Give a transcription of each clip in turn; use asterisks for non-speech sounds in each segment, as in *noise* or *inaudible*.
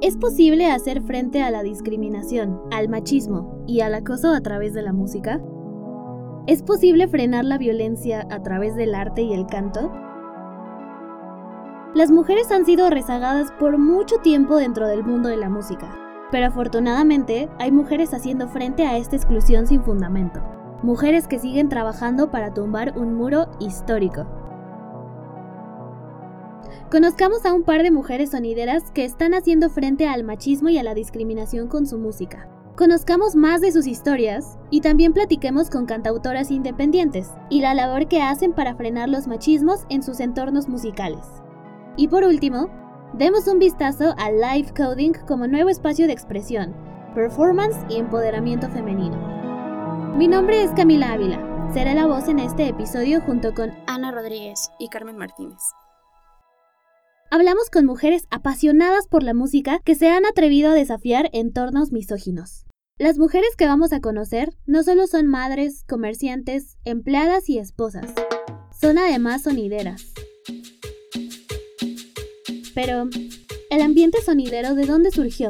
¿Es posible hacer frente a la discriminación, al machismo y al acoso a través de la música? ¿Es posible frenar la violencia a través del arte y el canto? Las mujeres han sido rezagadas por mucho tiempo dentro del mundo de la música, pero afortunadamente hay mujeres haciendo frente a esta exclusión sin fundamento. Mujeres que siguen trabajando para tumbar un muro histórico. Conozcamos a un par de mujeres sonideras que están haciendo frente al machismo y a la discriminación con su música. Conozcamos más de sus historias y también platiquemos con cantautoras independientes y la labor que hacen para frenar los machismos en sus entornos musicales. Y por último, demos un vistazo al live coding como nuevo espacio de expresión, performance y empoderamiento femenino. Mi nombre es Camila Ávila. Seré la voz en este episodio junto con Ana Rodríguez y Carmen Martínez. Hablamos con mujeres apasionadas por la música que se han atrevido a desafiar entornos misóginos. Las mujeres que vamos a conocer no solo son madres, comerciantes, empleadas y esposas, son además sonideras. Pero, ¿el ambiente sonidero de dónde surgió?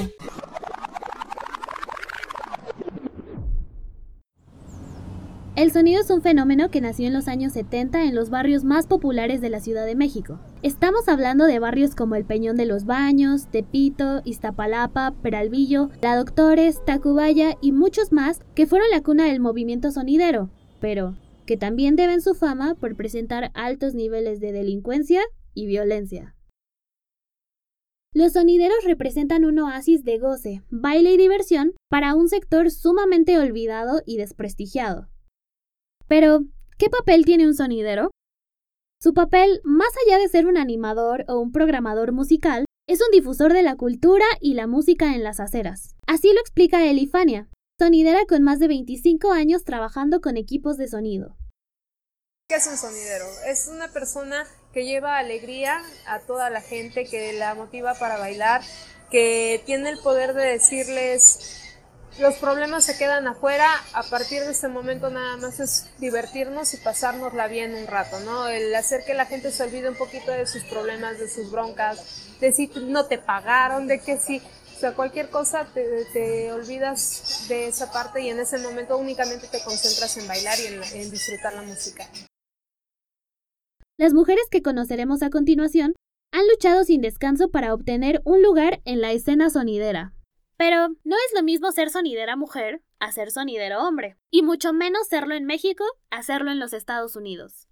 El sonido es un fenómeno que nació en los años 70 en los barrios más populares de la Ciudad de México. Estamos hablando de barrios como el Peñón de los Baños, Tepito, Iztapalapa, Peralvillo, La Doctores, Tacubaya y muchos más que fueron la cuna del movimiento sonidero, pero que también deben su fama por presentar altos niveles de delincuencia y violencia. Los sonideros representan un oasis de goce, baile y diversión para un sector sumamente olvidado y desprestigiado. Pero, ¿qué papel tiene un sonidero? Su papel, más allá de ser un animador o un programador musical, es un difusor de la cultura y la música en las aceras. Así lo explica Elifania, sonidera con más de 25 años trabajando con equipos de sonido. ¿Qué es un sonidero? Es una persona que lleva alegría a toda la gente, que la motiva para bailar, que tiene el poder de decirles los problemas se quedan afuera, a partir de este momento nada más es divertirnos y pasárnosla bien un rato, ¿no? El hacer que la gente se olvide un poquito de sus problemas, de sus broncas, de si no te pagaron, de que si, o sea, cualquier cosa te, olvidas de esa parte y en ese momento únicamente te concentras en bailar y en, en disfrutar la música. Las mujeres que conoceremos a continuación han luchado sin descanso para obtener un lugar en la escena sonidera. Pero no es lo mismo ser sonidera mujer a ser sonidero hombre, y mucho menos serlo en México a serlo en los Estados Unidos.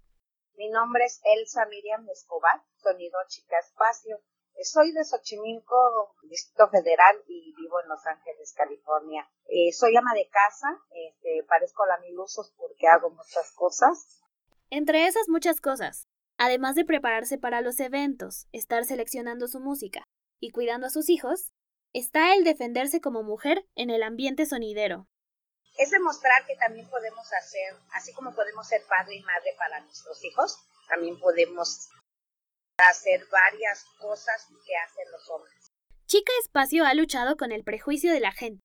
Mi nombre es Elsa Miriam Escobar, sonido chica espacio. Soy de Xochimilco, Distrito Federal, y vivo en Los Ángeles, California. Eh, soy ama de casa, este, parezco la milusos porque hago muchas cosas. Entre esas muchas cosas, además de prepararse para los eventos, estar seleccionando su música y cuidando a sus hijos, está el defenderse como mujer en el ambiente sonidero. Es demostrar que también podemos hacer, así como podemos ser padre y madre para nuestros hijos, también podemos hacer varias cosas que hacen los hombres. Chica Espacio ha luchado con el prejuicio de la gente.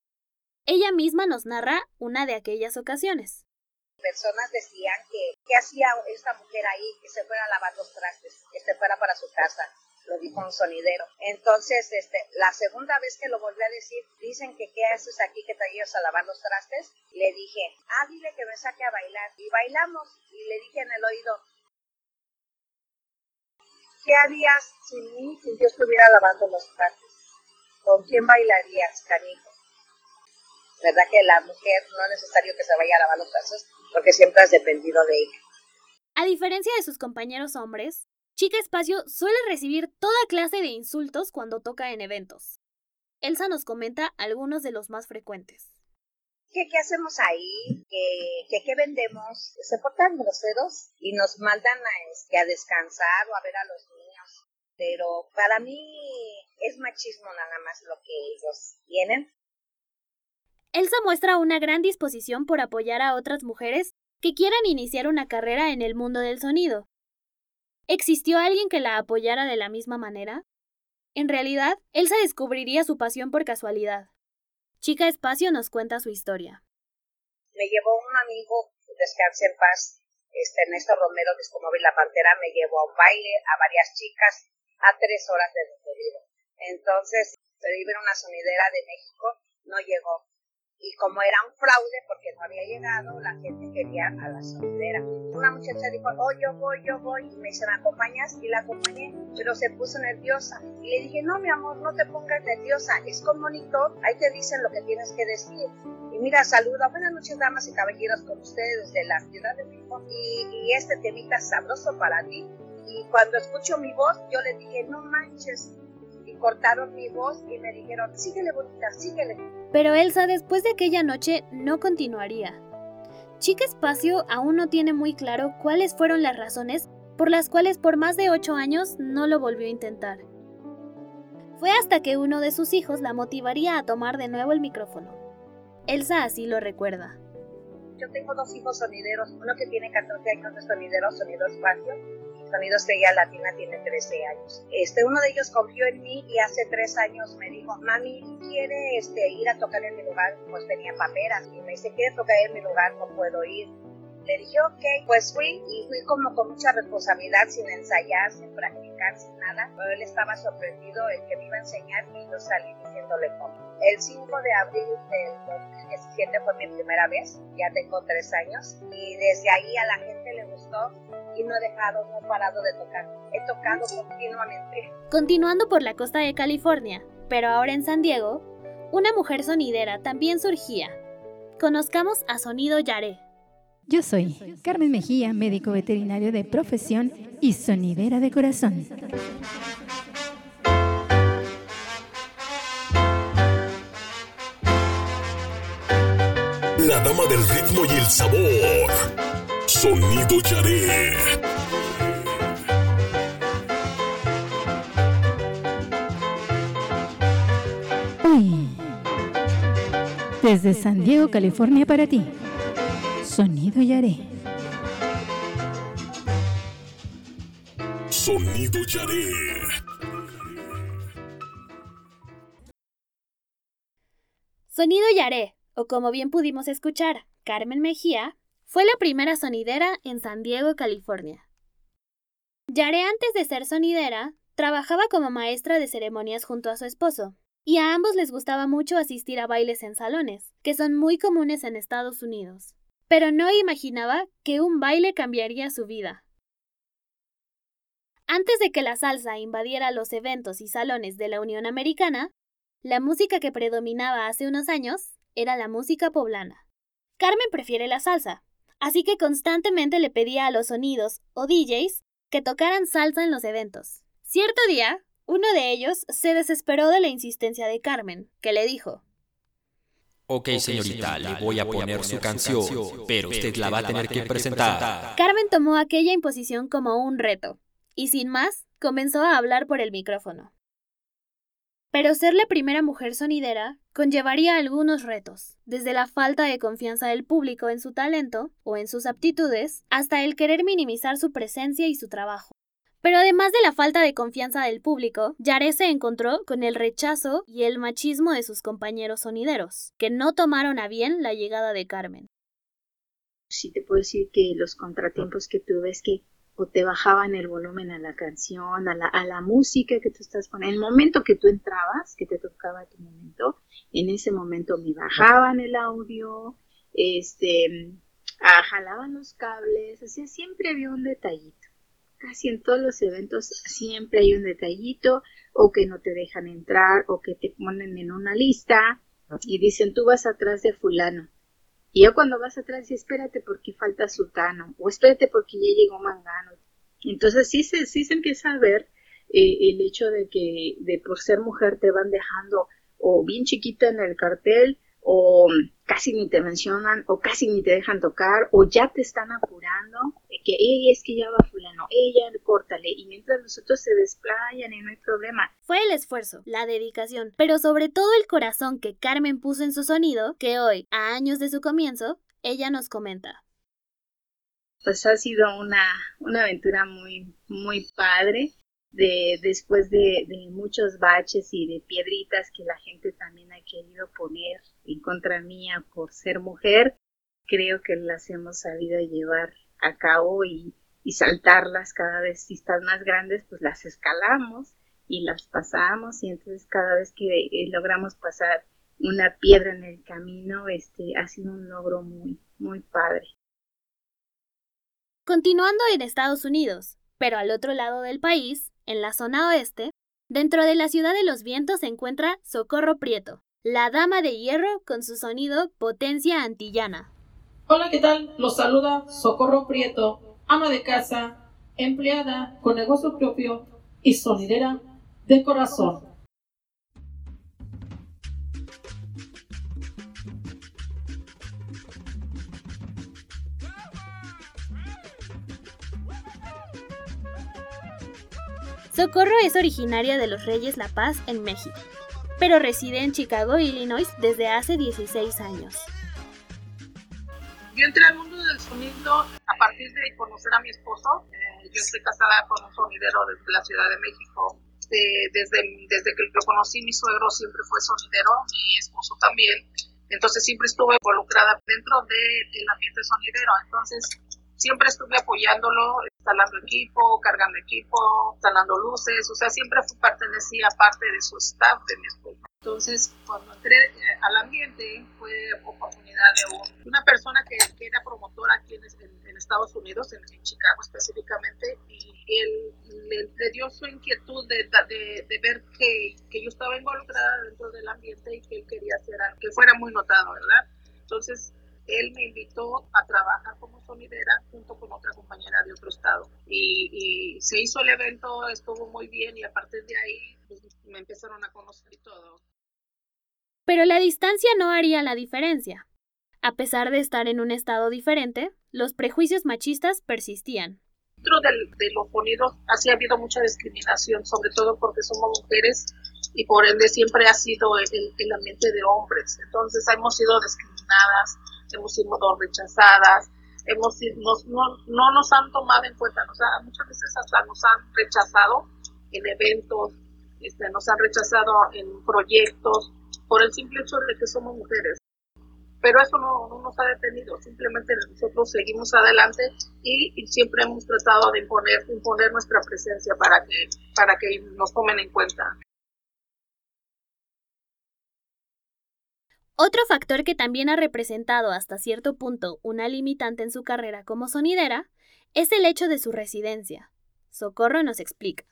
Ella misma nos narra una de aquellas ocasiones. Personas decían que, ¿qué hacía esta mujer ahí? Que se fuera a lavar los trastes, que se fuera para su casa, lo dijo un sonidero. Entonces, este, la segunda vez que lo volví a decir, dicen que qué haces aquí que te ayudas a lavar los trastes. Le dije, ah, dile que me saque a bailar. Y bailamos y le dije en el oído, ¿qué harías sin mí si yo estuviera lavando los trastes? ¿Con quién bailarías, canijo? ¿Verdad que la mujer no es necesario que se vaya a lavar los trastes porque siempre has dependido de ella? A diferencia de sus compañeros hombres, Chica Espacio suele recibir toda clase de insultos cuando toca en eventos. Elsa nos comenta algunos de los más frecuentes. ¿Qué, qué hacemos ahí? ¿Qué, qué, vendemos? Se portan groseros y nos mandan a, este, a descansar o a ver a los niños. Pero para mí es machismo nada más lo que ellos tienen. Elsa muestra una gran disposición por apoyar a otras mujeres que quieran iniciar una carrera en el mundo del sonido. ¿Existió alguien que la apoyara de la misma manera? En realidad, Elsa descubriría su pasión por casualidad. Chica Espacio nos cuenta su historia. Me llevó un amigo, descanse en paz, este Ernesto Romero, que es como La Pantera, me llevó a un baile, a varias chicas, a tres horas de recorrido. Entonces, pero iba una sonidera de México, no llegó y como era un fraude porque no había llegado, la gente quería a la sonidera. Una muchacha dijo, oh, yo voy, yo voy, y me dice, ¿me acompañas? Y la acompañé, pero se puso nerviosa. Y le dije, no, mi amor, no te pongas nerviosa, es con monitor, ahí te dicen lo que tienes que decir. Y mira, saluda, buenas noches, damas y caballeros, con ustedes desde la Ciudad de México. Y, y este temita sabroso para ti. Y cuando escucho mi voz, yo le dije, no manches, cortaron mi voz y me dijeron, síguele bonita, síguele. Pero Elsa después de aquella noche no continuaría. Chica Espacio aún no tiene muy claro cuáles fueron las razones por las cuales por más de ocho años no lo volvió a intentar. Fue hasta que uno de sus hijos la motivaría a tomar de nuevo el micrófono. Elsa así lo recuerda. Yo tengo dos hijos sonideros, uno que tiene 14 años de sonidero, sonido espacio, Sonido Estrella Latina tiene 13 años. Este, uno de ellos confió en mí y hace tres años me dijo, mami, ¿quiere este, ir a tocar en mi lugar? Pues tenía paperas y me dice, ¿quiere tocar en mi lugar? No puedo ir. Le dije, ok, pues fui y fui como con mucha responsabilidad, sin ensayar, sin practicar, sin nada. Pero él estaba sorprendido, el que me iba a enseñar y yo salí diciéndole cómo. El 5 de abril del 2017 fue mi primera vez, ya tengo tres años y desde ahí a la gente le gustó y no he dejado, no he parado de tocar. He tocado continuamente. Continuando por la costa de California, pero ahora en San Diego, una mujer sonidera también surgía. Conozcamos a Sonido Yaré. Yo soy Carmen Mejía, médico veterinario de profesión y sonidera de corazón. La dama del ritmo y el sabor. Sonido Yaré. Desde San Diego, California para ti. Sonido Yaré. Sonido Yaré. Sonido Yaré, o como bien pudimos escuchar, Carmen Mejía, fue la primera sonidera en San Diego, California. Yaré antes de ser sonidera, trabajaba como maestra de ceremonias junto a su esposo, y a ambos les gustaba mucho asistir a bailes en salones, que son muy comunes en Estados Unidos pero no imaginaba que un baile cambiaría su vida. Antes de que la salsa invadiera los eventos y salones de la Unión Americana, la música que predominaba hace unos años era la música poblana. Carmen prefiere la salsa, así que constantemente le pedía a los sonidos o DJs que tocaran salsa en los eventos. Cierto día, uno de ellos se desesperó de la insistencia de Carmen, que le dijo, Ok, señorita, le voy a poner su canción, pero usted la va a tener que presentar. Carmen tomó aquella imposición como un reto, y sin más, comenzó a hablar por el micrófono. Pero ser la primera mujer sonidera conllevaría algunos retos, desde la falta de confianza del público en su talento o en sus aptitudes, hasta el querer minimizar su presencia y su trabajo. Pero además de la falta de confianza del público, Yare se encontró con el rechazo y el machismo de sus compañeros sonideros, que no tomaron a bien la llegada de Carmen. Sí te puedo decir que los contratiempos que tuve es que o te bajaban el volumen a la canción, a la, a la música que tú estás poniendo. En el momento que tú entrabas, que te tocaba tu momento, en ese momento me bajaban el audio, este, jalaban los cables, o sea, siempre había un detallito casi en todos los eventos siempre hay un detallito o que no te dejan entrar o que te ponen en una lista y dicen tú vas atrás de fulano. Y yo cuando vas atrás dices espérate porque falta sultano o espérate porque ya llegó mangano. Entonces sí se, sí se empieza a ver eh, el hecho de que de por ser mujer te van dejando o bien chiquita en el cartel o casi ni te mencionan o casi ni te dejan tocar o ya te están apurando de que ella es que ya va fulano, ella córtale y mientras los otros se desplayan y no hay problema. Fue el esfuerzo, la dedicación, pero sobre todo el corazón que Carmen puso en su sonido que hoy, a años de su comienzo, ella nos comenta. Pues ha sido una, una aventura muy, muy padre de después de, muchos baches y de piedritas que la gente también ha querido poner en contra mía por ser mujer, creo que las hemos sabido llevar a cabo y, y saltarlas cada vez si están más grandes, pues las escalamos y las pasamos y entonces cada vez que eh, logramos pasar una piedra en el camino, este ha sido un logro muy, muy padre. Continuando en Estados Unidos, pero al otro lado del país, en la zona oeste, dentro de la ciudad de los vientos se encuentra Socorro Prieto, la dama de hierro con su sonido potencia antillana. Hola, ¿qué tal? Los saluda Socorro Prieto, ama de casa, empleada con negocio propio y sonidera de corazón. Socorro es originaria de los Reyes La Paz en México, pero reside en Chicago, Illinois desde hace 16 años. Yo entré al mundo del sonido a partir de conocer a mi esposo. Eh, yo estoy casada con un sonidero desde la Ciudad de México. desde, desde que lo conocí, mi suegro siempre fue sonidero, mi esposo también. Entonces siempre estuve involucrada dentro del ambiente sonidero. Entonces siempre estuve apoyándolo, instalando equipo, cargando equipo, instalando luces, o sea, siempre pertenecía parte de su staff, de mi esposo. Entonces, cuando entré eh, al ambiente, fue oportunidad de una persona que, era promotora aquí en, Estados Unidos, en, Chicago específicamente, y él le, dio su inquietud de, de, ver que, que, yo estaba involucrada dentro del ambiente y que él quería hacer que fuera muy notado, ¿verdad? Entonces, él me invitó a trabajar como sonidera junto con otra compañera de otro estado. Y, se hizo el evento, estuvo muy bien y a partir de ahí pues, me empezaron a conocer y todo. Pero la distancia no haría la diferencia. A pesar de estar en un estado diferente, los prejuicios machistas persistían. Dentro de los sonidos así ha habido mucha discriminación, sobre todo porque somos mujeres y por ende siempre ha sido el, el ambiente de hombres. Entonces hemos sido discriminadas, hemos sido rechazadas, hemos no, no, nos han tomado en cuenta, o sea, muchas veces hasta nos han rechazado en eventos, este, nos han rechazado en proyectos por el simple hecho de que somos mujeres. Pero eso no, no nos ha detenido, simplemente nosotros seguimos adelante y, y, siempre hemos tratado de imponer, imponer nuestra presencia para que, para que nos tomen en cuenta. Otro factor que también ha representado hasta cierto punto una limitante en su carrera como sonidera es el hecho de su residencia. Socorro nos explica.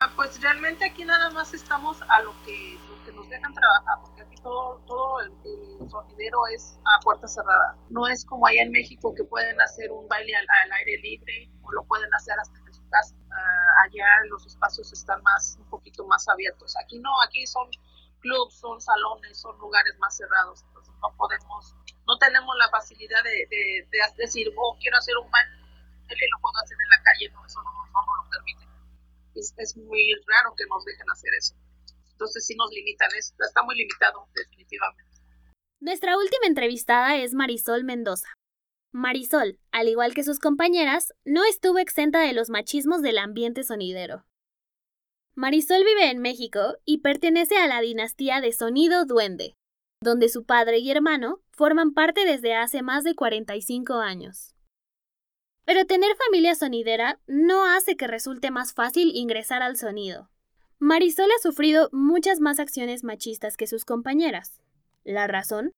Ah, pues realmente aquí nada más estamos a lo que, nos dejan trabajar, porque aquí todo, el, sonidero es a puerta cerrada. No es como allá en México que pueden hacer un baile al, aire libre o lo pueden hacer hasta en su casa. Ah, allá los espacios están más, un poquito más abiertos. Aquí no, aquí son clubs, son salones, son lugares más cerrados, entonces no podemos, no tenemos la facilidad de, de, decir, oh, quiero hacer un baile y lo puedo hacer en la calle, no, eso no, nos lo permite. Es, es, muy raro que nos dejen hacer eso. Entonces sí nos limitan, está muy limitado definitivamente. Nuestra última entrevistada es Marisol Mendoza. Marisol, al igual que sus compañeras, no estuvo exenta de los machismos del ambiente sonidero. Marisol vive en México y pertenece a la dinastía de Sonido Duende, donde su padre y hermano forman parte desde hace más de 45 años. Pero tener familia sonidera no hace que resulte más fácil ingresar al sonido. Marisol ha sufrido muchas más acciones machistas que sus compañeras. ¿La razón?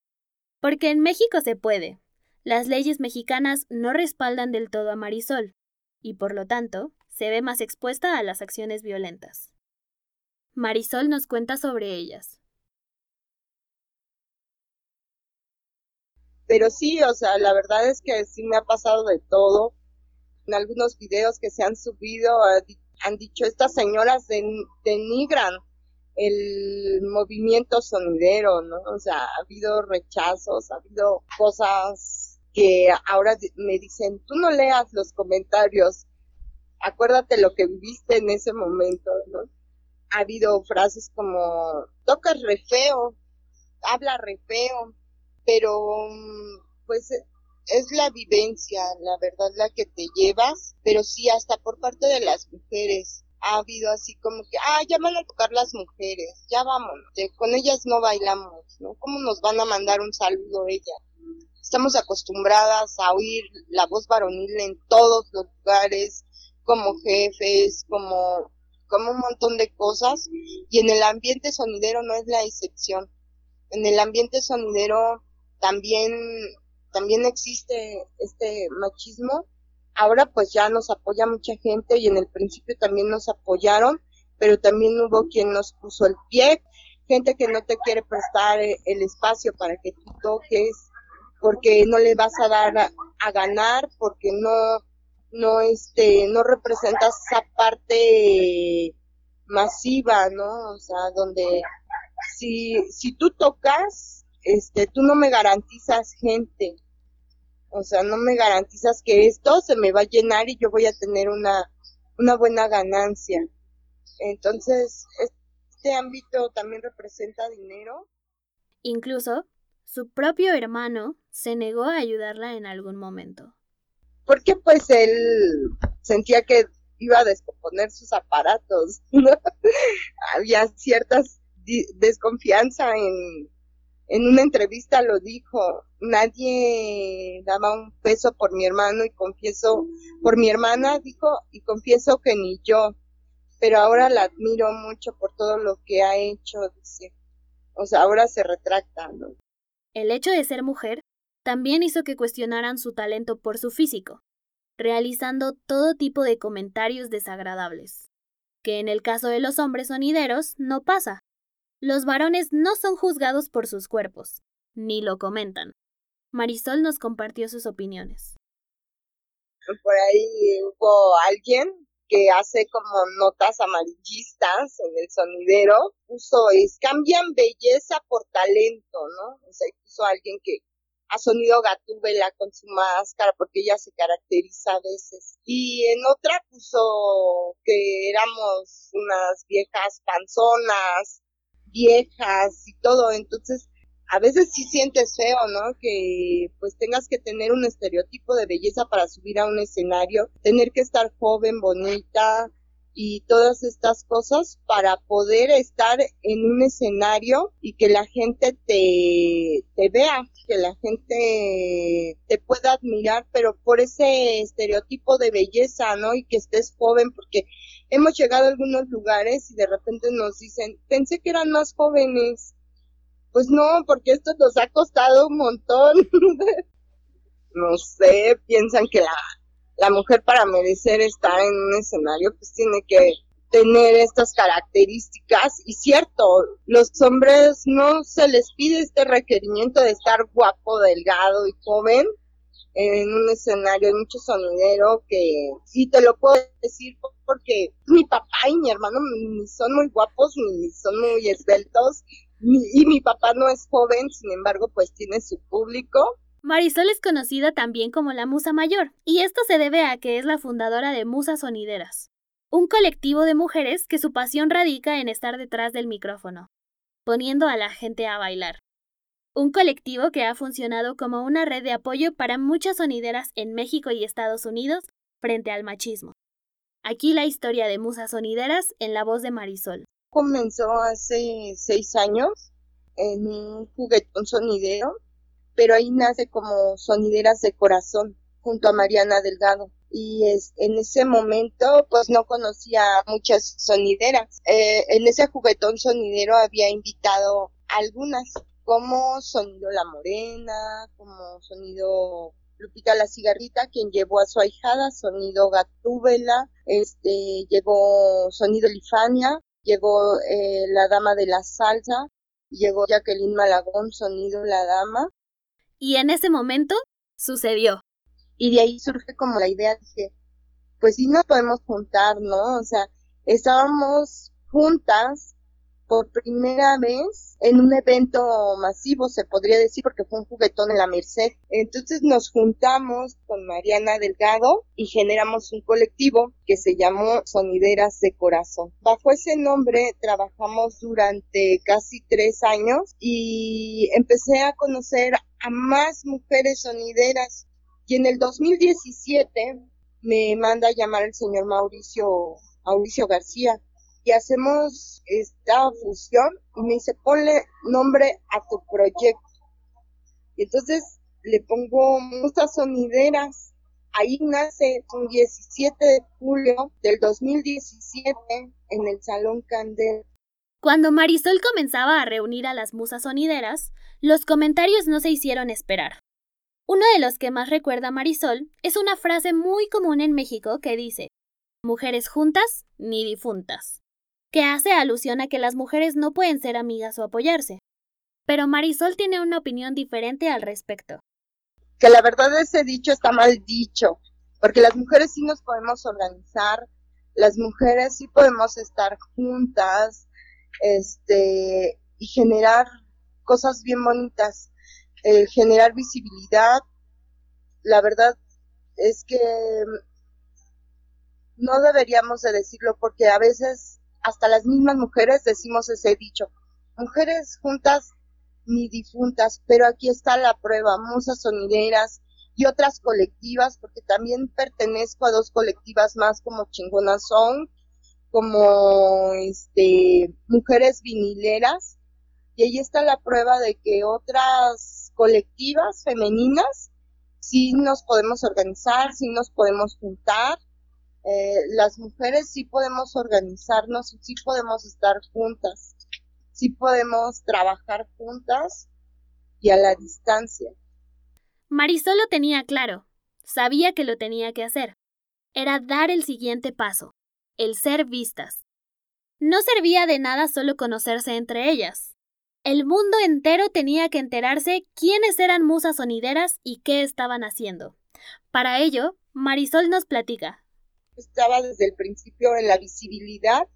Porque en México se puede. Las leyes mexicanas no respaldan del todo a Marisol, y por lo tanto, se ve más expuesta a las acciones violentas. Marisol nos cuenta sobre ellas. Pero sí, o sea, la verdad es que sí me ha pasado de todo. En algunos videos que se han subido han dicho estas señoras denigran el movimiento sonidero, ¿no? O sea, ha habido rechazos, ha habido cosas que ahora me dicen, tú no leas los comentarios, acuérdate lo que viviste en ese momento, ¿no? Ha habido frases como, tocas re feo, habla re feo, pero pues es la vivencia, la verdad, la que te llevas, pero sí, hasta por parte de las mujeres. Ha habido así como que, ah, ya van a tocar las mujeres, ya vámonos, con ellas no bailamos, ¿no? ¿Cómo nos van a mandar un saludo ellas? Estamos acostumbradas a oír la voz varonil en todos los lugares, como jefes, como, como un montón de cosas y en el ambiente sonidero no es la excepción. En el ambiente sonidero también, también existe este machismo. Ahora pues ya nos apoya mucha gente y en el principio también nos apoyaron, pero también hubo quien nos puso el pie, gente que no te quiere prestar el espacio para que tú toques, porque no le vas a dar a, ganar, porque no, no, este, no representas esa parte masiva, ¿no? O sea, donde si, si tú tocas, este, tú no me garantizas gente. O sea, no me garantizas que esto se me va a llenar y yo voy a tener una, una buena ganancia. Entonces, este ámbito también representa dinero. Incluso, su propio hermano se negó a ayudarla en algún momento. Porque pues él sentía que iba a descomponer sus aparatos. *laughs* Había ciertas desconfianza en, en una entrevista lo dijo, nadie daba un peso por mi hermano y confieso, por mi hermana dijo, y confieso que ni yo, pero ahora la admiro mucho por todo lo que ha hecho, dice. O sea, ahora se retracta, El hecho de ser mujer también hizo que cuestionaran su talento por su físico, realizando todo tipo de comentarios desagradables, que en el caso de los hombres sonideros no pasa. Los varones no son juzgados por sus cuerpos, ni lo comentan. Marisol nos compartió sus opiniones. Por ahí hubo alguien que hace como notas amarillistas en el sonidero, puso es cambian belleza por talento, ¿no? O sea, puso alguien que ha sonido gatúbela con su máscara porque ella se caracteriza a veces. Y en otra puso que éramos unas viejas panzonas, viejas y todo, entonces a veces sí sientes feo, ¿no? Que pues tengas que tener un estereotipo de belleza para subir a un escenario, tener que estar joven, bonita y todas estas cosas para poder estar en un escenario y que la gente te, vea, que la gente te pueda admirar, pero por ese estereotipo de belleza, ¿no? Y que estés joven, porque hemos llegado a algunos lugares y de repente nos dicen, pensé que eran más jóvenes pues no, porque esto nos ha costado un montón. *laughs* no sé, piensan que la, la mujer para merecer estar en un escenario pues tiene que tener estas características y cierto, los hombres no se les pide este requerimiento de estar guapo, delgado y joven en un escenario, hay mucho sonidero que sí te lo puedo decir porque mi papá y mi hermano ni son muy guapos ni son muy esbeltos y mi papá no es joven, sin embargo, pues tiene su público. Marisol es conocida también como la Musa Mayor, y esto se debe a que es la fundadora de Musas Sonideras, un colectivo de mujeres que su pasión radica en estar detrás del micrófono, poniendo a la gente a bailar. Un colectivo que ha funcionado como una red de apoyo para muchas sonideras en México y Estados Unidos frente al machismo. Aquí la historia de Musas Sonideras en la voz de Marisol comenzó hace seis años en un juguetón sonidero, pero ahí nace como sonideras de corazón junto a Mariana Delgado. Y es, en ese momento pues no conocía muchas sonideras. Eh, en ese juguetón sonidero había invitado algunas, como Sonido La Morena, como Sonido Lupita la Cigarrita, quien llevó a su ahijada, Sonido Gatúbela, este, llevó Sonido Lifania, llegó eh, la dama de la salsa, llegó Jacqueline Malagón, sonido la dama. Y en ese momento sucedió. Y de ahí surge como la idea, dije, pues sí nos podemos juntar, ¿no? O sea, estábamos juntas por primera vez en un evento masivo, se podría decir, porque fue un juguetón en la Merced. Entonces nos juntamos con Mariana Delgado y generamos un colectivo que se llamó Sonideras de Corazón. Bajo ese nombre trabajamos durante casi tres años y empecé a conocer a más mujeres sonideras. Y en el 2017 me manda a llamar el señor Mauricio, Mauricio García y hacemos esta fusión y me dice ponle nombre a tu proyecto. Y entonces le pongo muchas sonideras Ahí nace un 17 de julio del 2017 en el Salón Candel. Cuando Marisol comenzaba a reunir a las musas sonideras, los comentarios no se hicieron esperar. Uno de los que más recuerda Marisol es una frase muy común en México que dice, mujeres juntas ni difuntas, que hace alusión a que las mujeres no pueden ser amigas o apoyarse. Pero Marisol tiene una opinión diferente al respecto. Que la verdad ese dicho está mal dicho, porque las mujeres sí nos podemos organizar, las mujeres sí podemos estar juntas, este, y generar cosas bien bonitas, generar visibilidad. La verdad es que no deberíamos de decirlo porque a veces hasta las mismas mujeres decimos ese dicho. Mujeres juntas ni difuntas, pero aquí está la prueba, musas sonideras y otras colectivas, porque también pertenezco a dos colectivas más como Chingona Song, como este mujeres vinileras, y ahí está la prueba de que otras colectivas femeninas sí nos podemos organizar, sí nos podemos juntar, eh, las mujeres sí podemos organizarnos, sí podemos estar juntas sí podemos trabajar juntas y a la distancia. Marisol lo tenía claro, sabía que lo tenía que hacer. Era dar el siguiente paso, el ser vistas. No servía de nada solo conocerse entre ellas. El mundo entero tenía que enterarse quiénes eran musas sonideras y qué estaban haciendo. Para ello, Marisol nos platica. Estaba desde el principio en la visibilidad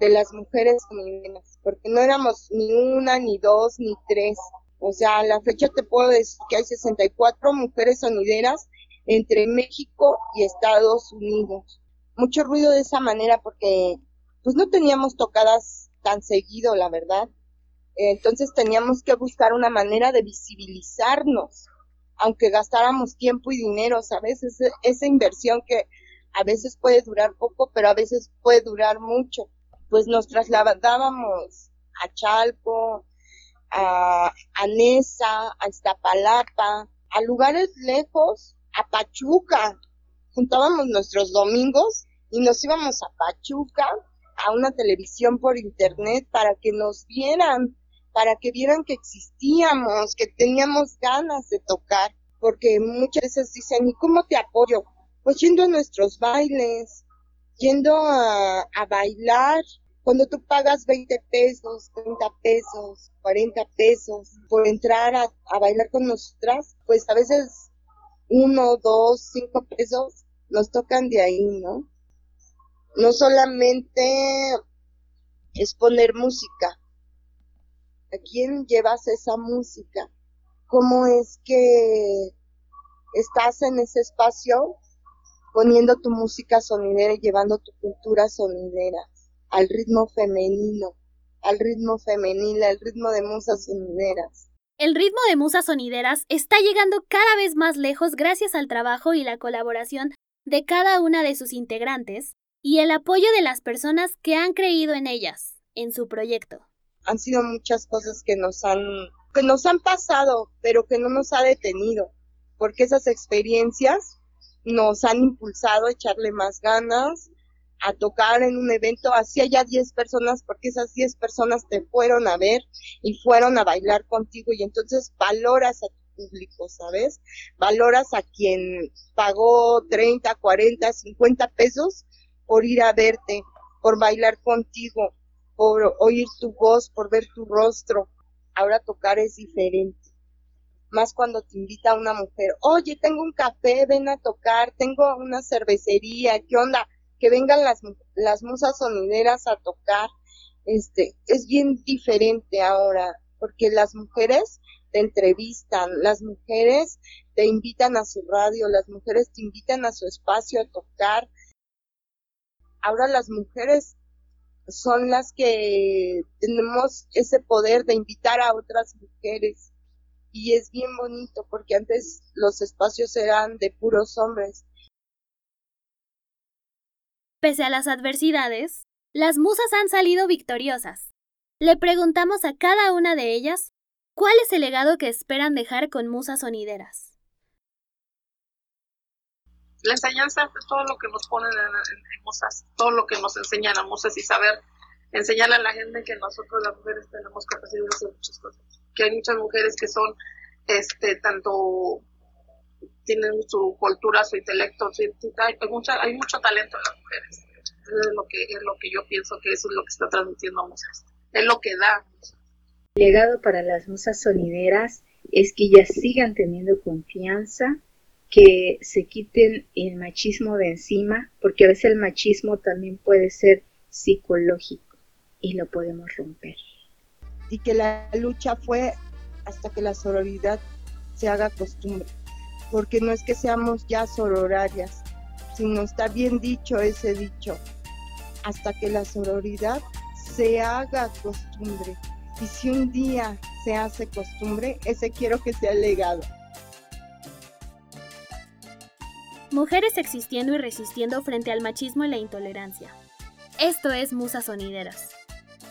de las mujeres sonideras, porque no éramos ni una, ni dos, ni tres. O sea, a la fecha te puedo decir que hay 64 mujeres sonideras entre México y Estados Unidos. Mucho ruido de esa manera porque pues no teníamos tocadas tan seguido, la verdad. Entonces teníamos que buscar una manera de visibilizarnos, aunque gastáramos tiempo y dinero, ¿sabes? Esa, esa inversión que a veces puede durar poco, pero a veces puede durar mucho pues nos trasladábamos a Chalco, a, a Nesa, a Iztapalapa, a lugares lejos, a Pachuca. Juntábamos nuestros domingos y nos íbamos a Pachuca, a una televisión por internet para que nos vieran, para que vieran que existíamos, que teníamos ganas de tocar, porque muchas veces dicen, ¿y cómo te apoyo? Pues yendo a nuestros bailes, yendo a, a bailar, cuando tú pagas 20 pesos, 30 pesos, 40 pesos por entrar a, a bailar con nosotras, pues a veces uno, dos, cinco pesos nos tocan de ahí, ¿no? No solamente es poner música. ¿A quién llevas esa música? ¿Cómo es que estás en ese espacio poniendo tu música sonidera y llevando tu cultura sonidera al ritmo femenino, al ritmo femenil, al ritmo de musas sonideras. El ritmo de musas sonideras está llegando cada vez más lejos gracias al trabajo y la colaboración de cada una de sus integrantes y el apoyo de las personas que han creído en ellas, en su proyecto. Han sido muchas cosas que nos han que nos han pasado, pero que no nos ha detenido, porque esas experiencias nos han impulsado a echarle más ganas, a tocar en un evento, así haya 10 personas, porque esas 10 personas te fueron a ver y fueron a bailar contigo y entonces valoras a tu público, ¿sabes? Valoras a quien pagó 30, 40, 50 pesos por ir a verte, por bailar contigo, por oír tu voz, por ver tu rostro. Ahora tocar es diferente más cuando te invita una mujer, oye, tengo un café, ven a tocar, tengo una cervecería, ¿qué onda? Que vengan las, las musas sonideras a tocar. Este, es bien diferente ahora, porque las mujeres te entrevistan, las mujeres te invitan a su radio, las mujeres te invitan a su espacio a tocar. Ahora las mujeres son las que tenemos ese poder de invitar a otras mujeres y es bien bonito porque antes los espacios eran de puros hombres. Pese a las adversidades, las musas han salido victoriosas. Le preguntamos a cada una de ellas cuál es el legado que esperan dejar con musas sonideras. La enseñanza de todo lo que nos ponen en, en, todo lo que nos enseñan a musas y saber enseñarle a la gente que nosotros las mujeres tenemos capacidad de hacer muchas cosas. Que hay muchas mujeres que son, este, tanto tienen su cultura, su intelecto, hay, mucha, hay mucho talento en las mujeres. Es lo que es lo que yo pienso que eso es lo que está transmitiendo musas. Es lo que da. El legado para las musas sonideras es que ellas sigan teniendo confianza, que se quiten el machismo de encima, porque a veces el machismo también puede ser psicológico y lo podemos romper. Y que la lucha fue hasta que la sororidad se haga costumbre, porque no es que seamos ya sororarias, sino está bien dicho ese dicho, hasta que la sororidad se haga costumbre. Y si un día se hace costumbre, ese quiero que sea legado. Mujeres existiendo y resistiendo frente al machismo y la intolerancia. Esto es Musas Sonideras.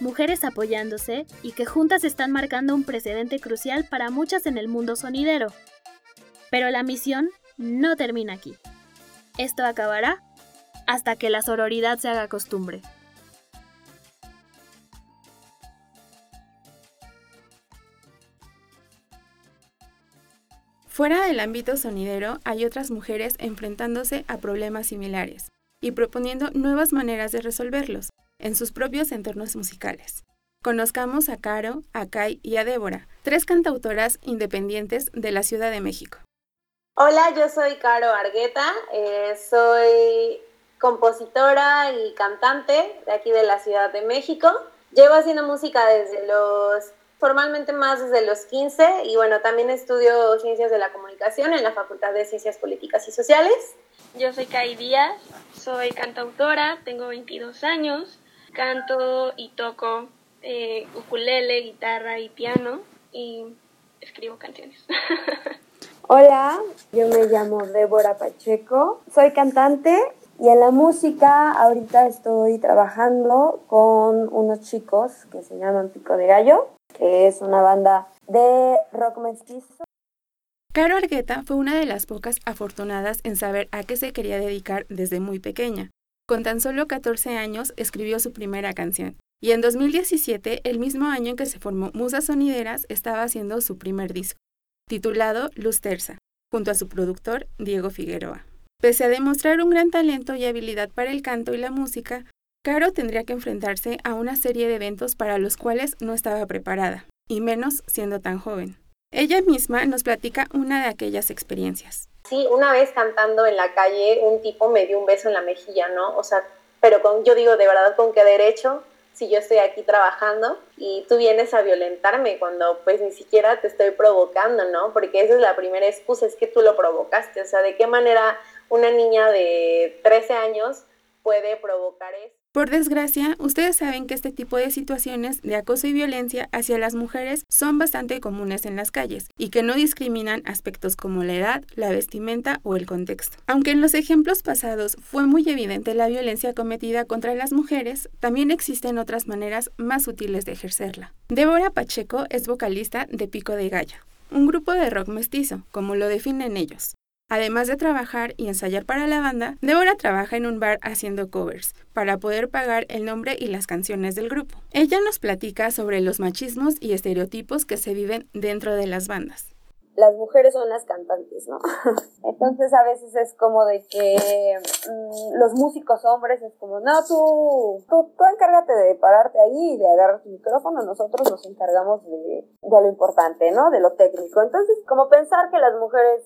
Mujeres apoyándose y que juntas están marcando un precedente crucial para muchas en el mundo sonidero. Pero la misión no termina aquí. Esto acabará hasta que la sororidad se haga costumbre. Fuera del ámbito sonidero hay otras mujeres enfrentándose a problemas similares y proponiendo nuevas maneras de resolverlos en sus propios entornos musicales. Conozcamos a Caro, a Kai y a Débora, tres cantautoras independientes de la Ciudad de México. Hola, yo soy Caro Argueta, eh, soy compositora y cantante de aquí de la Ciudad de México. Llevo haciendo música desde los formalmente más desde los 15 y bueno, también estudio Ciencias de la Comunicación en la Facultad de Ciencias Políticas y Sociales. Yo soy Kai Díaz, soy cantautora, tengo 22 años, canto y toco eh, ukulele, guitarra y piano y escribo canciones. *laughs* Hola, yo me llamo Débora Pacheco, soy cantante y en la música ahorita estoy trabajando con unos chicos que se llaman Pico de Gallo que es una banda de rock mestizo. Caro Argueta fue una de las pocas afortunadas en saber a qué se quería dedicar desde muy pequeña. Con tan solo 14 años escribió su primera canción. Y en 2017, el mismo año en que se formó Musas Sonideras, estaba haciendo su primer disco, titulado Luz Terza, junto a su productor Diego Figueroa. Pese a demostrar un gran talento y habilidad para el canto y la música, Caro tendría que enfrentarse a una serie de eventos para los cuales no estaba preparada, y menos siendo tan joven. Ella misma nos platica una de aquellas experiencias. Sí, una vez cantando en la calle, un tipo me dio un beso en la mejilla, ¿no? O sea, pero con, yo digo, de verdad, ¿con qué derecho? Si yo estoy aquí trabajando y tú vienes a violentarme cuando pues ni siquiera te estoy provocando, ¿no? Porque esa es la primera excusa, es que tú lo provocaste. O sea, ¿de qué manera una niña de 13 años puede provocar eso? Por desgracia, ustedes saben que este tipo de situaciones de acoso y violencia hacia las mujeres son bastante comunes en las calles y que no discriminan aspectos como la edad, la vestimenta o el contexto. Aunque en los ejemplos pasados fue muy evidente la violencia cometida contra las mujeres, también existen otras maneras más útiles de ejercerla. Débora Pacheco es vocalista de Pico de Gallo, un grupo de rock mestizo, como lo definen ellos. Además de trabajar y ensayar para la banda, Débora trabaja en un bar haciendo covers para poder pagar el nombre y las canciones del grupo. Ella nos platica sobre los machismos y estereotipos que se viven dentro de las bandas. Las mujeres son las cantantes, ¿no? *laughs* Entonces a veces es como de que mm, los músicos hombres es como, no, tú, tú, tú encárgate de pararte ahí y de agarrar tu micrófono, nosotros nos encargamos de, de lo importante, ¿no? De lo técnico. Entonces, como pensar que las mujeres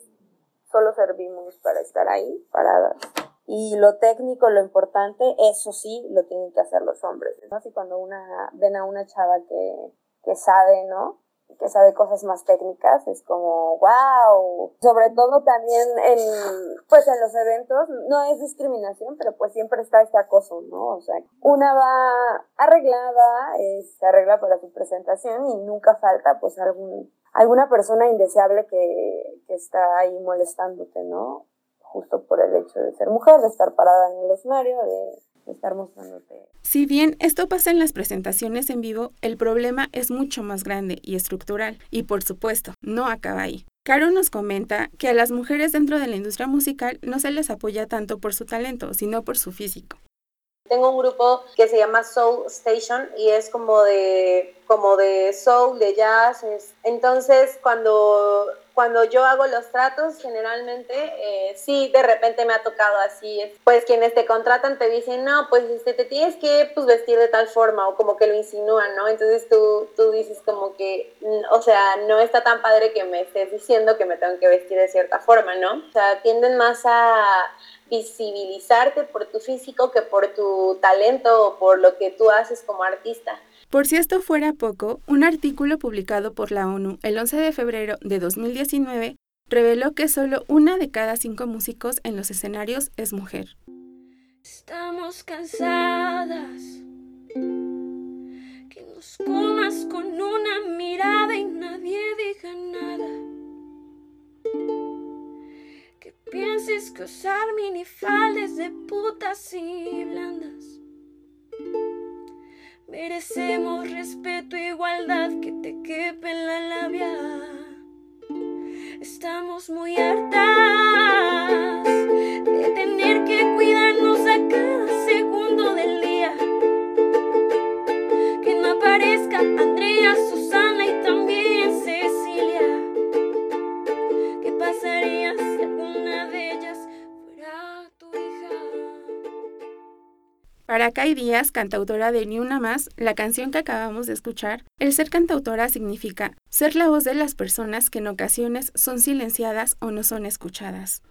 solo servimos para estar ahí, paradas. Y lo técnico, lo importante, eso sí, lo tienen que hacer los hombres. ¿no? Así cuando una, ven a una chava que, que sabe, ¿no? Que sabe cosas más técnicas, es como, wow. Sobre todo también en, pues en los eventos, no es discriminación, pero pues siempre está este acoso, ¿no? O sea, una va arreglada, se arregla para su presentación y nunca falta pues algún alguna persona indeseable que, que está ahí molestándote, ¿no? Justo por el hecho de ser mujer, de estar parada en el escenario, de Si bien esto pasa en las presentaciones en vivo, el problema es mucho más grande y estructural, y por supuesto, no acaba ahí. Caro nos comenta que a las mujeres dentro de la industria musical no se les apoya tanto por su talento, sino por su físico. Tengo un grupo que se llama Soul Station y es como de, como de soul, de jazz. Entonces, cuando, cuando yo hago los tratos, generalmente eh, sí, de repente me ha tocado así. Pues quienes te contratan te dicen, no, pues este, te tienes que pues, vestir de tal forma o como que lo insinúan, ¿no? Entonces tú, tú dices como que, mm, o sea, no está tan padre que me estés diciendo que me tengo que vestir de cierta forma, ¿no? O sea, tienden más a visibilizarte por tu físico que por tu talento o por lo que tú haces como artista. Por si esto fuera poco, un artículo publicado por la ONU el 11 de febrero de 2019 reveló que solo una de cada cinco músicos en los escenarios es mujer. Estamos cansadas. Que nos comas con una mirada y nadie diga nada. Pienses que usar minifaldes de putas y blandas Merecemos respeto e igualdad que te quepe en la labia. Estamos muy hartas de tener que cuidarnos a cada segundo del día. Que no aparezca Para Kai Díaz, cantautora de Ni Una Más, la canción que acabamos de escuchar, el ser cantautora significa ser la voz de las personas que en ocasiones son silenciadas o no son escuchadas.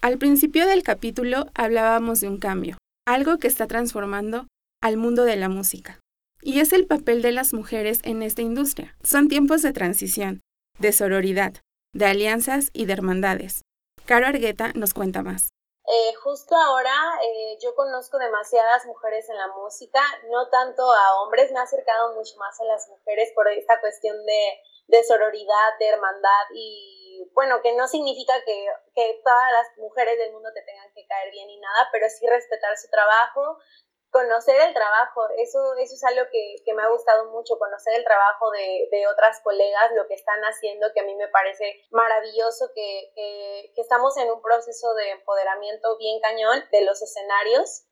Al principio del capítulo hablábamos de un cambio, algo que está transformando al mundo de la música. Y es el papel de las mujeres en esta industria. Son tiempos de transición, de sororidad, de alianzas y de hermandades. Caro Argueta nos cuenta más. Eh, justo ahora eh, yo conozco demasiadas mujeres en la música, no tanto a hombres, me ha acercado mucho más a las mujeres por esta cuestión de, de sororidad, de hermandad y bueno, que no significa que, que todas las mujeres del mundo te tengan que caer bien y nada, pero sí respetar su trabajo, conocer el trabajo, eso, eso es algo que, que, me ha gustado mucho, conocer el trabajo de, de, otras colegas, lo que están haciendo, que a mí me parece maravilloso, que, que, estamos en un proceso de empoderamiento bien cañón de los escenarios.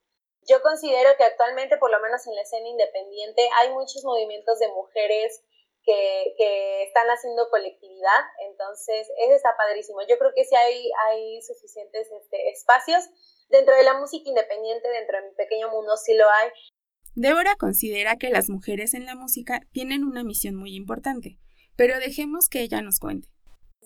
Yo considero que actualmente, por lo menos en la escena independiente, hay muchos movimientos de mujeres que, que, están haciendo colectividad, entonces eso está padrísimo. Yo creo que sí hay, hay suficientes este, espacios Dentro de la música independiente, dentro de mi pequeño mundo, sí lo hay. Débora considera que las mujeres en la música tienen una misión muy importante, pero dejemos que ella nos cuente.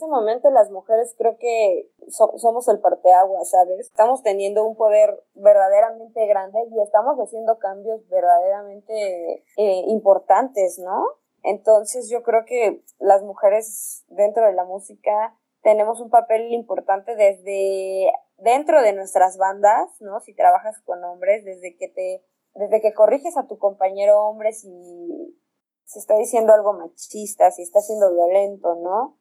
En este momento las mujeres creo que so somos el parteaguas, ¿sabes? Estamos teniendo un poder verdaderamente grande y estamos haciendo cambios verdaderamente eh, importantes, ¿no? Entonces yo creo que las mujeres dentro de la música tenemos un papel importante desde dentro de nuestras bandas, ¿no? Si trabajas con hombres, desde que te, desde que corriges a tu compañero hombre si, si está diciendo algo machista, si está siendo violento, ¿no?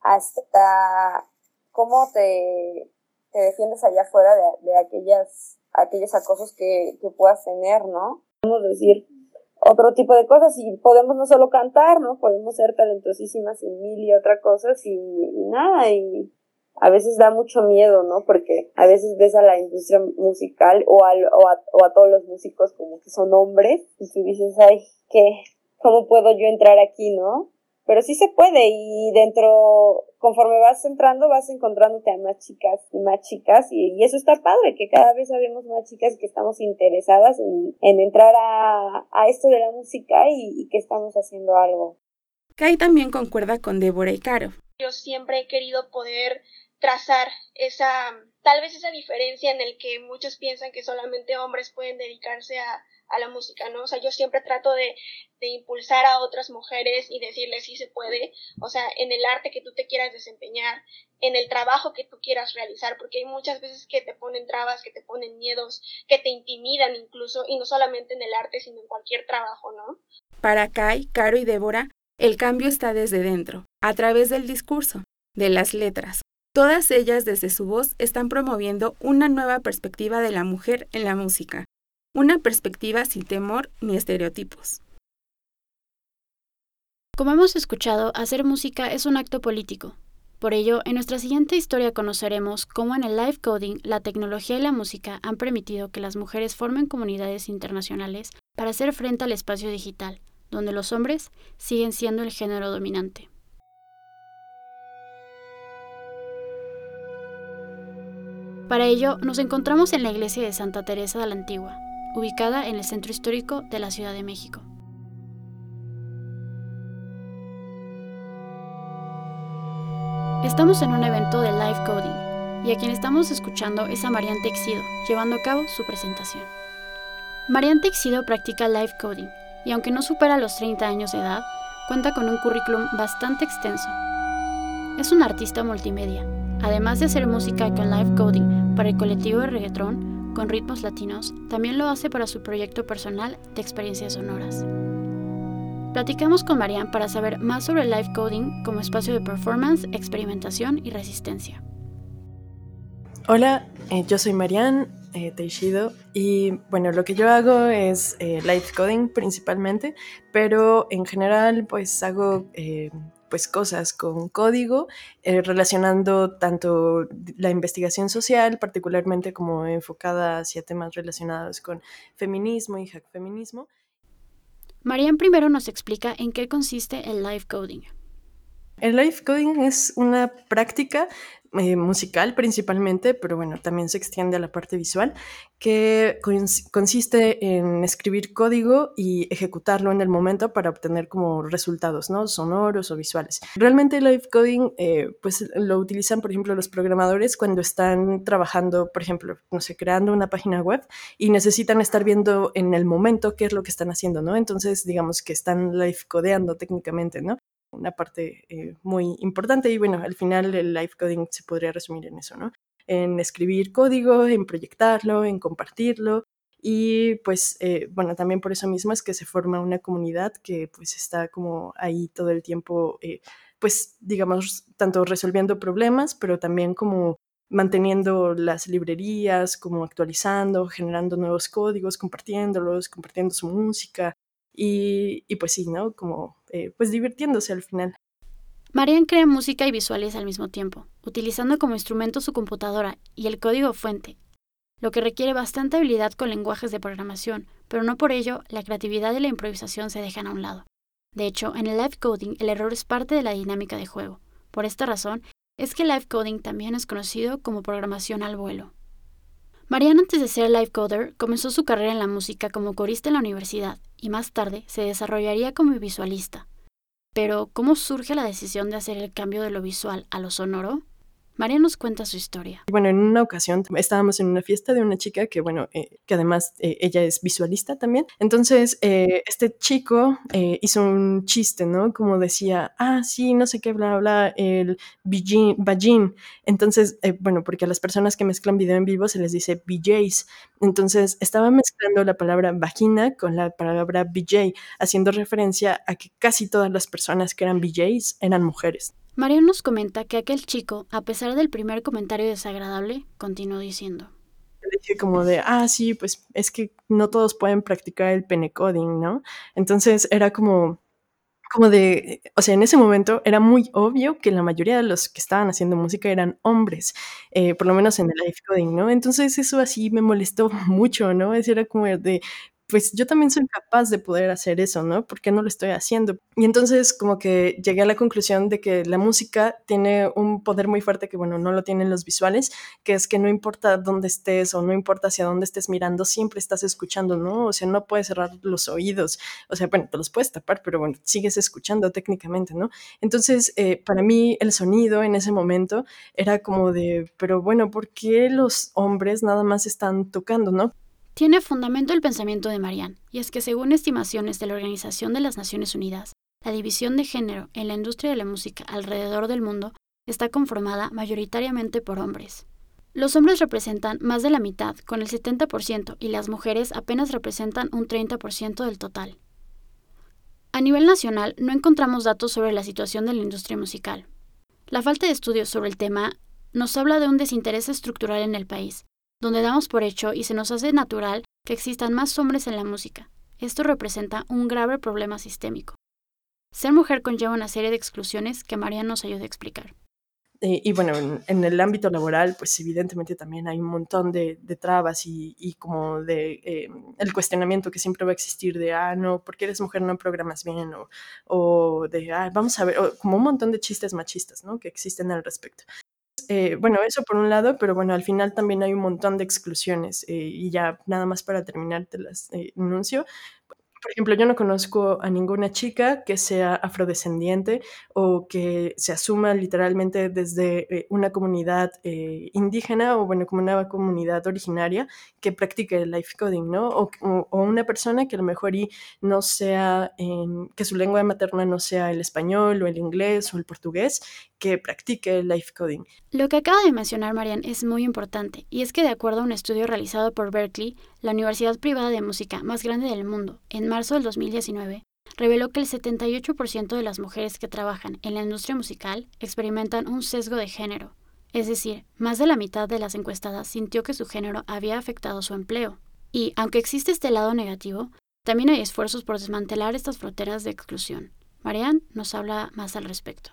Hasta cómo te, te defiendes allá afuera de, de aquellas, aquellos acosos que, que puedas tener, ¿no? Podemos decir otro tipo de cosas y podemos no solo cantar, ¿no? Podemos ser talentosísimas en mil y otra cosas y, nada, y a veces da mucho miedo, ¿no? Porque a veces ves a la industria musical o, al, o, a, o a todos los músicos como que son hombres y tú dices, ay, ¿qué? ¿Cómo puedo yo entrar aquí, no? Pero sí se puede y dentro, conforme vas entrando, vas encontrándote a más chicas y más chicas y, y eso está padre, que cada vez sabemos más chicas que estamos interesadas en, en entrar a, a, esto de la música y, y que estamos haciendo algo. Kai también concuerda con Débora y Caro. Yo siempre he querido poder trazar esa, tal vez esa diferencia en el que muchos piensan que solamente hombres pueden dedicarse a, la música, ¿no? O sea, yo siempre trato de, de, impulsar a otras mujeres y decirles si se puede, o sea, en el arte que tú te quieras desempeñar, en el trabajo que tú quieras realizar, porque hay muchas veces que te ponen trabas, que te ponen miedos, que te intimidan incluso, y no solamente en el arte, sino en cualquier trabajo, ¿no? Para Kai, Caro y Débora, el cambio está desde dentro, a través del discurso, de las letras, Todas ellas desde su voz están promoviendo una nueva perspectiva de la mujer en la música, una perspectiva sin temor ni estereotipos. Como hemos escuchado, hacer música es un acto político. Por ello, en nuestra siguiente historia conoceremos cómo en el live coding la tecnología y la música han permitido que las mujeres formen comunidades internacionales para hacer frente al espacio digital, donde los hombres siguen siendo el género dominante. Para ello, nos encontramos en la iglesia de Santa Teresa de la Antigua, ubicada en el centro histórico de la Ciudad de México. Estamos en un evento de live coding y a quien estamos escuchando es a Marian Texido, llevando a cabo su presentación. Marian Texido practica live coding y aunque no supera los 30 años de edad, cuenta con un currículum bastante extenso. Es un artista multimedia, además de hacer música con live coding para el colectivo de reggaeton con ritmos latinos, también lo hace para su proyecto personal de experiencias sonoras. Platicamos con Marian para saber más sobre live coding como espacio de performance, experimentación y resistencia. Hola, eh, yo soy Marian eh, Teixido y bueno, lo que yo hago es eh, live coding principalmente, pero en general pues hago pues cosas con código relacionando tanto la investigación social, particularmente como enfocada hacia temas relacionados con feminismo y hack feminismo. Marian primero nos explica en qué consiste el live coding. El live coding es una práctica eh, musical principalmente, pero bueno, también se extiende a la parte visual, que consiste en escribir código y ejecutarlo en el momento para obtener como resultados, ¿no? Sonoros o visuales. Realmente el live coding, eh, pues lo utilizan, por ejemplo, los programadores cuando están trabajando, por ejemplo, no sé, creando una página web y necesitan estar viendo en el momento qué es lo que están haciendo, ¿no? Entonces, digamos que están live codeando técnicamente, ¿no? Una parte eh, muy importante y bueno, al final el live coding se podría resumir en eso, ¿no? En escribir código, en proyectarlo, en compartirlo y pues eh, bueno, también por eso mismo es que se forma una comunidad que pues está como ahí todo el tiempo, eh, pues digamos, tanto resolviendo problemas, pero también como manteniendo las librerías, como actualizando, generando nuevos códigos, compartiéndolos, compartiendo su música, y, pues sí, ¿no? Como eh, pues divirtiéndose al final. Marian crea música y visuales al mismo tiempo, utilizando como instrumento su computadora y el código fuente, lo que requiere bastante habilidad con lenguajes de programación, pero no por ello la creatividad y la improvisación se dejan a un lado. De hecho, en el live coding el error es parte de la dinámica de juego. Por esta razón, es que live coding también es conocido como programación al vuelo. Marian antes de ser live coder comenzó su carrera en la música como corista en la universidad y más tarde se desarrollaría como visualista. Pero, ¿cómo surge la decisión de hacer el cambio de lo visual a lo sonoro? María nos cuenta su historia. Bueno, en una ocasión estábamos en una fiesta de una chica que, bueno, eh, que además eh, ella es visualista también. Entonces, eh, este chico hizo un chiste, ¿no? Como decía, ah, sí, no sé qué, bla, bla, el bajin. Entonces, bueno, porque a las personas que mezclan video en vivo se les dice BJs. Entonces, estaba mezclando la palabra vagina con la palabra BJ, haciendo referencia a que casi todas las personas que eran BJs eran mujeres. María nos comenta que aquel chico, a pesar del primer comentario desagradable, continuó diciendo. Dije como de, ah, sí, pues es que no todos pueden practicar el penecoding, ¿no? Entonces era como, como de, o sea, en ese momento era muy obvio que la mayoría de los que estaban haciendo música eran hombres, eh, por lo menos en el live coding, ¿no? Entonces eso así me molestó *laughs* mucho, ¿no? Es era como de, pues yo también soy capaz de poder hacer eso, ¿no? ¿Por qué no lo estoy haciendo? Y entonces como que llegué a la conclusión de que la música tiene un poder muy fuerte que, bueno, no lo tienen los visuales, que es que no importa dónde estés o no importa hacia dónde estés mirando, siempre estás escuchando, ¿no? O sea, no puedes cerrar los oídos, o sea, bueno, te los puedes tapar, pero bueno, sigues escuchando técnicamente, ¿no? Entonces, eh, para mí el sonido en ese momento era como de, pero bueno, ¿por qué los hombres nada más están tocando, ¿no? Tiene fundamento el pensamiento de Marianne, y es que según estimaciones de la Organización de las Naciones Unidas, la división de género en la industria de la música alrededor del mundo está conformada mayoritariamente por hombres. Los hombres representan más de la mitad, con el 70%, y las mujeres apenas representan un 30% del total. A nivel nacional, no encontramos datos sobre la situación de la industria musical. La falta de estudios sobre el tema nos habla de un desinterés estructural en el país, donde damos por hecho y se nos hace natural que existan más hombres en la música. Esto representa un grave problema sistémico. Ser mujer conlleva una serie de exclusiones que María nos ayuda a explicar. Y bueno, en, el ámbito laboral, pues evidentemente también hay un montón de, trabas y, como de eh, el cuestionamiento que siempre va a existir de, ah, no, porque eres mujer no programas bien, o, o de, ah, vamos a ver, como un montón de chistes machistas, ¿no? Que existen al respecto. Eh, bueno, eso por un lado, pero bueno, al final también hay un montón de exclusiones y ya nada más para terminar te las anuncio por ejemplo, yo no conozco a ninguna chica que sea afrodescendiente o que se asuma literalmente desde eh, una comunidad eh, indígena o, bueno, como una comunidad originaria que practique el life coding, ¿no? O, una persona que a lo mejor no sea, que su lengua materna no sea el español o el inglés o el portugués, que practique el life coding. Lo que acaba de mencionar Marian es muy importante, y es que de acuerdo a un estudio realizado por Berkeley, la universidad privada de música más grande del mundo, en marzo del 2019, reveló que el 78% de las mujeres que trabajan en la industria musical experimentan un sesgo de género. Es decir, más de la mitad de las encuestadas sintió que su género había afectado su empleo. Y, aunque existe este lado negativo, también hay esfuerzos por desmantelar estas fronteras de exclusión. Marianne nos habla más al respecto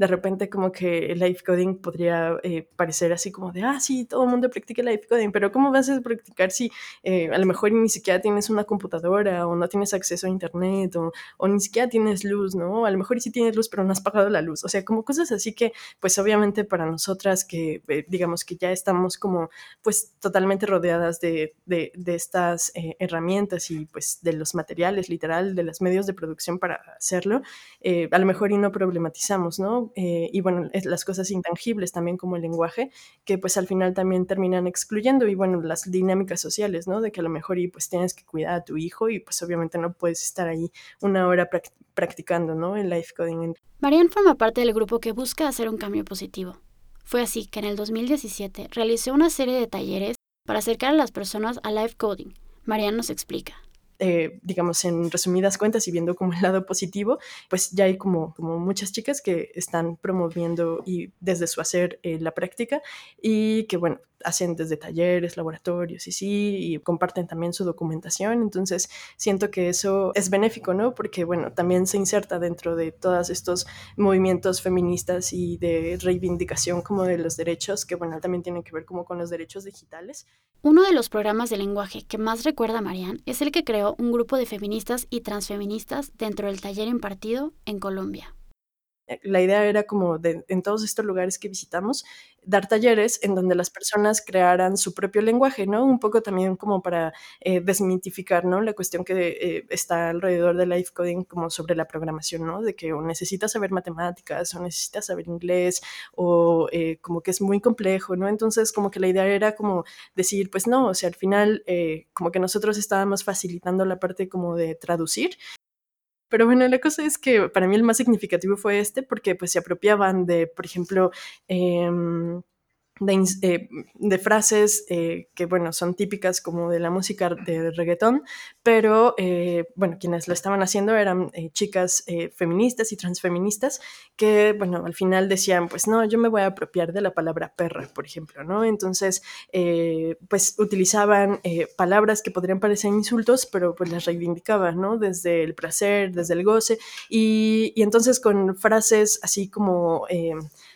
de repente como que el life coding podría eh, parecer así como de, ah, sí, todo el mundo practica el life coding, pero ¿cómo vas a practicar si eh, a lo mejor ni siquiera tienes una computadora o no tienes acceso a internet o, o ni siquiera tienes luz, ¿no? A lo mejor sí tienes luz, pero no has pagado la luz. O sea, como cosas así que, pues obviamente para nosotras que, eh, digamos que ya estamos como, pues totalmente rodeadas de, de, de estas herramientas y pues de los materiales, literal, de los medios de producción para hacerlo, a lo mejor y no problematizamos, ¿no? Eh, y bueno, las cosas intangibles también como el lenguaje, que pues al final también terminan excluyendo y bueno, las dinámicas sociales, ¿no? De que a lo mejor y pues tienes que cuidar a tu hijo y pues obviamente no puedes estar ahí una hora practicando, ¿no? El life coding. Marian forma parte del grupo que busca hacer un cambio positivo. Fue así que en el 2017 realizó una serie de talleres para acercar a las personas al life coding. Marian nos explica. Eh, digamos, en resumidas cuentas y viendo como el lado positivo, pues ya hay como, como muchas chicas que están promoviendo y desde su hacer eh, la práctica y que, bueno, hacen desde talleres, laboratorios y sí, y comparten también su documentación. Entonces, siento que eso es benéfico, ¿no? Porque, bueno, también se inserta dentro de todos estos movimientos feministas y de reivindicación como de los derechos, que, bueno, también tienen que ver como con los derechos digitales. Uno de los programas de lenguaje que más recuerda a Marianne es el que creó un grupo de feministas y transfeministas dentro del taller impartido en Colombia la idea era como de, en todos estos lugares que visitamos, dar talleres en donde las personas crearan su propio lenguaje, ¿no? Un poco también como para eh, desmitificar, ¿no? La cuestión que eh, está alrededor del life coding como sobre la programación, ¿no? De que o necesitas saber matemáticas o necesitas saber inglés o eh, como que es muy complejo, ¿no? Entonces como que la idea era como decir, pues no, o sea, al final como que nosotros estábamos facilitando la parte como de traducir pero bueno, la cosa es que para mí el más significativo fue este porque pues se apropiaban de, por ejemplo, eh, de, frases eh, que, bueno, son típicas como de la música de reggaetón, pero, eh, bueno, quienes lo estaban haciendo eran chicas feministas y transfeministas que, bueno, al final decían, pues no, yo me voy a apropiar de la palabra perra, por ejemplo, ¿no? Entonces, pues utilizaban palabras que podrían parecer insultos, pero pues las reivindicaban, ¿no? Desde el placer, desde el goce, y, y entonces con frases así como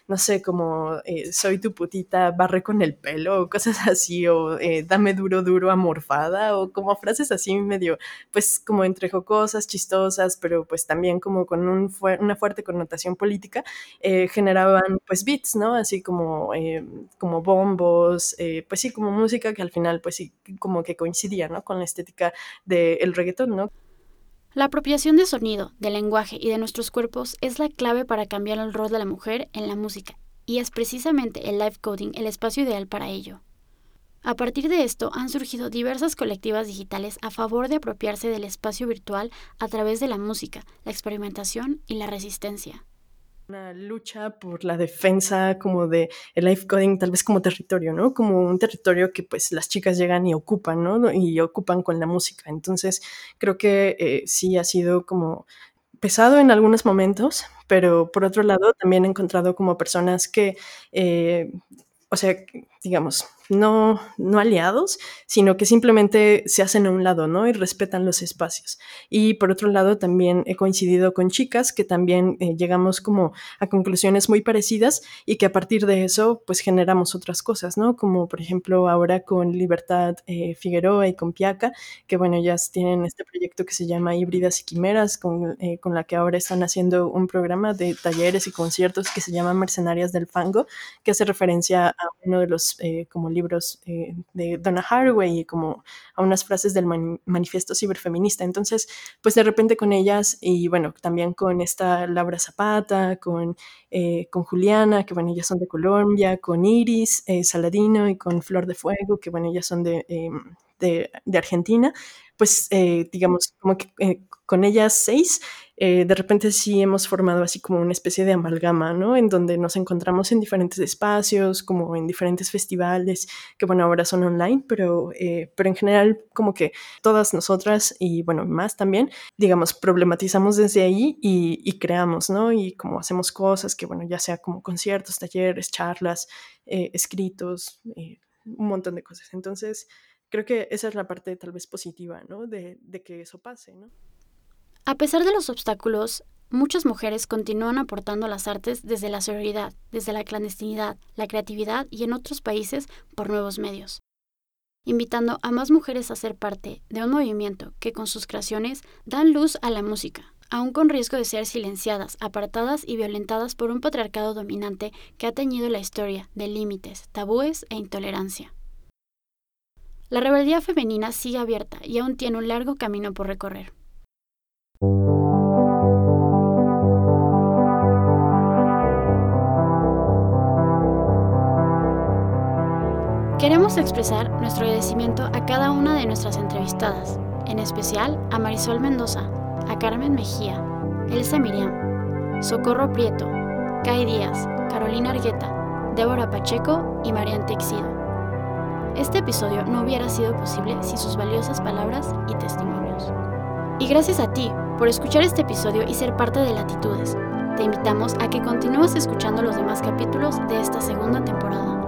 no sé, como eh, soy tu putita, barre con el pelo, o cosas *laughs* así, o eh, dame duro, duro, amorfada, o como frases así medio, pues como entre jocosas, chistosas, pero pues también como con un una fuerte connotación política, eh, generaban pues beats, ¿no? Así como, como bombos, pues sí, como música que al final pues sí, como que coincidía, ¿no? Con la estética del reggaetón, ¿no? La apropiación de sonido, del lenguaje y de nuestros cuerpos es la clave para cambiar el rol de la mujer en la música, y es precisamente el live coding el espacio ideal para ello. A partir de esto han surgido diversas colectivas digitales a favor de apropiarse del espacio virtual a través de la música, la experimentación y la resistencia una lucha por la defensa como de el life coding tal vez como territorio, ¿no? Como un territorio que pues las chicas llegan y ocupan, ¿no? Y ocupan con la música. Entonces creo que eh, sí ha sido como pesado en algunos momentos, pero por otro lado también he encontrado como personas que, eh, o sea, digamos, no, no aliados, sino que simplemente se hacen a un lado, ¿no? Y respetan los espacios. Y por otro lado, también he coincidido con chicas que también eh, llegamos como a conclusiones muy parecidas y que a partir de eso, pues generamos otras cosas, ¿no? Como por ejemplo ahora con Libertad eh, Figueroa y con Piaca, que bueno, ya tienen este proyecto que se llama Híbridas y Quimeras, con, eh, con la que ahora están haciendo un programa de talleres y conciertos que se llama Mercenarias del Fango, que hace referencia a uno de los como libros eh, de Donna Haraway y como a unas frases del manifiesto ciberfeminista. Entonces, pues de repente con ellas y bueno, también con esta Laura Zapata, con, eh, con Juliana, que bueno, ellas son de Colombia, con Iris eh, Saladino y con Flor de Fuego, que bueno, ellas son de, de, Argentina, pues digamos, como que con ellas seis eh, de repente sí hemos formado así como una especie de amalgama, ¿no? En donde nos encontramos en diferentes espacios, como en diferentes festivales, que bueno, ahora son online, pero, eh, pero en general como que todas nosotras y bueno, más también, digamos, problematizamos desde ahí y, creamos, ¿no? Y como hacemos cosas que bueno, ya sea como conciertos, talleres, charlas, eh, escritos, un montón de cosas. Entonces, creo que esa es la parte tal vez positiva, ¿no? De, que eso pase. A pesar de los obstáculos, muchas mujeres continúan aportando las artes desde la sororidad, desde la clandestinidad, la creatividad y en otros países por nuevos medios, invitando a más mujeres a ser parte de un movimiento que con sus creaciones dan luz a la música, aún con riesgo de ser silenciadas, apartadas y violentadas por un patriarcado dominante que ha teñido la historia de límites, tabúes e intolerancia. La rebeldía femenina sigue abierta y aún tiene un largo camino por recorrer. Queremos expresar nuestro agradecimiento a cada una de nuestras entrevistadas, en especial a Marisol Mendoza, a Carmen Mejía, Elsa Miriam, Socorro Prieto, Kai Díaz, Carolina Argueta, Débora Pacheco y Marian Texido. Este episodio no hubiera sido posible sin sus valiosas palabras y testimonios. Y gracias a ti por escuchar este episodio y ser parte de Latitudes. Te invitamos a que continúes escuchando los demás capítulos de esta segunda temporada.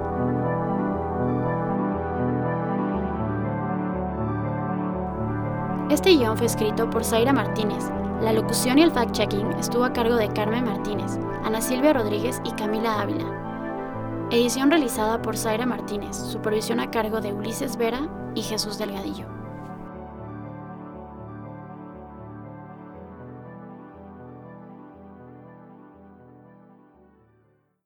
Este guion fue escrito por Zaira Martínez. La locución y el fact-checking estuvo a cargo de Carmen Martínez, Ana Silvia Rodríguez y Camila Ávila. Edición realizada por Zaira Martínez, supervisión a cargo de Ulises Vera y Jesús Delgadillo.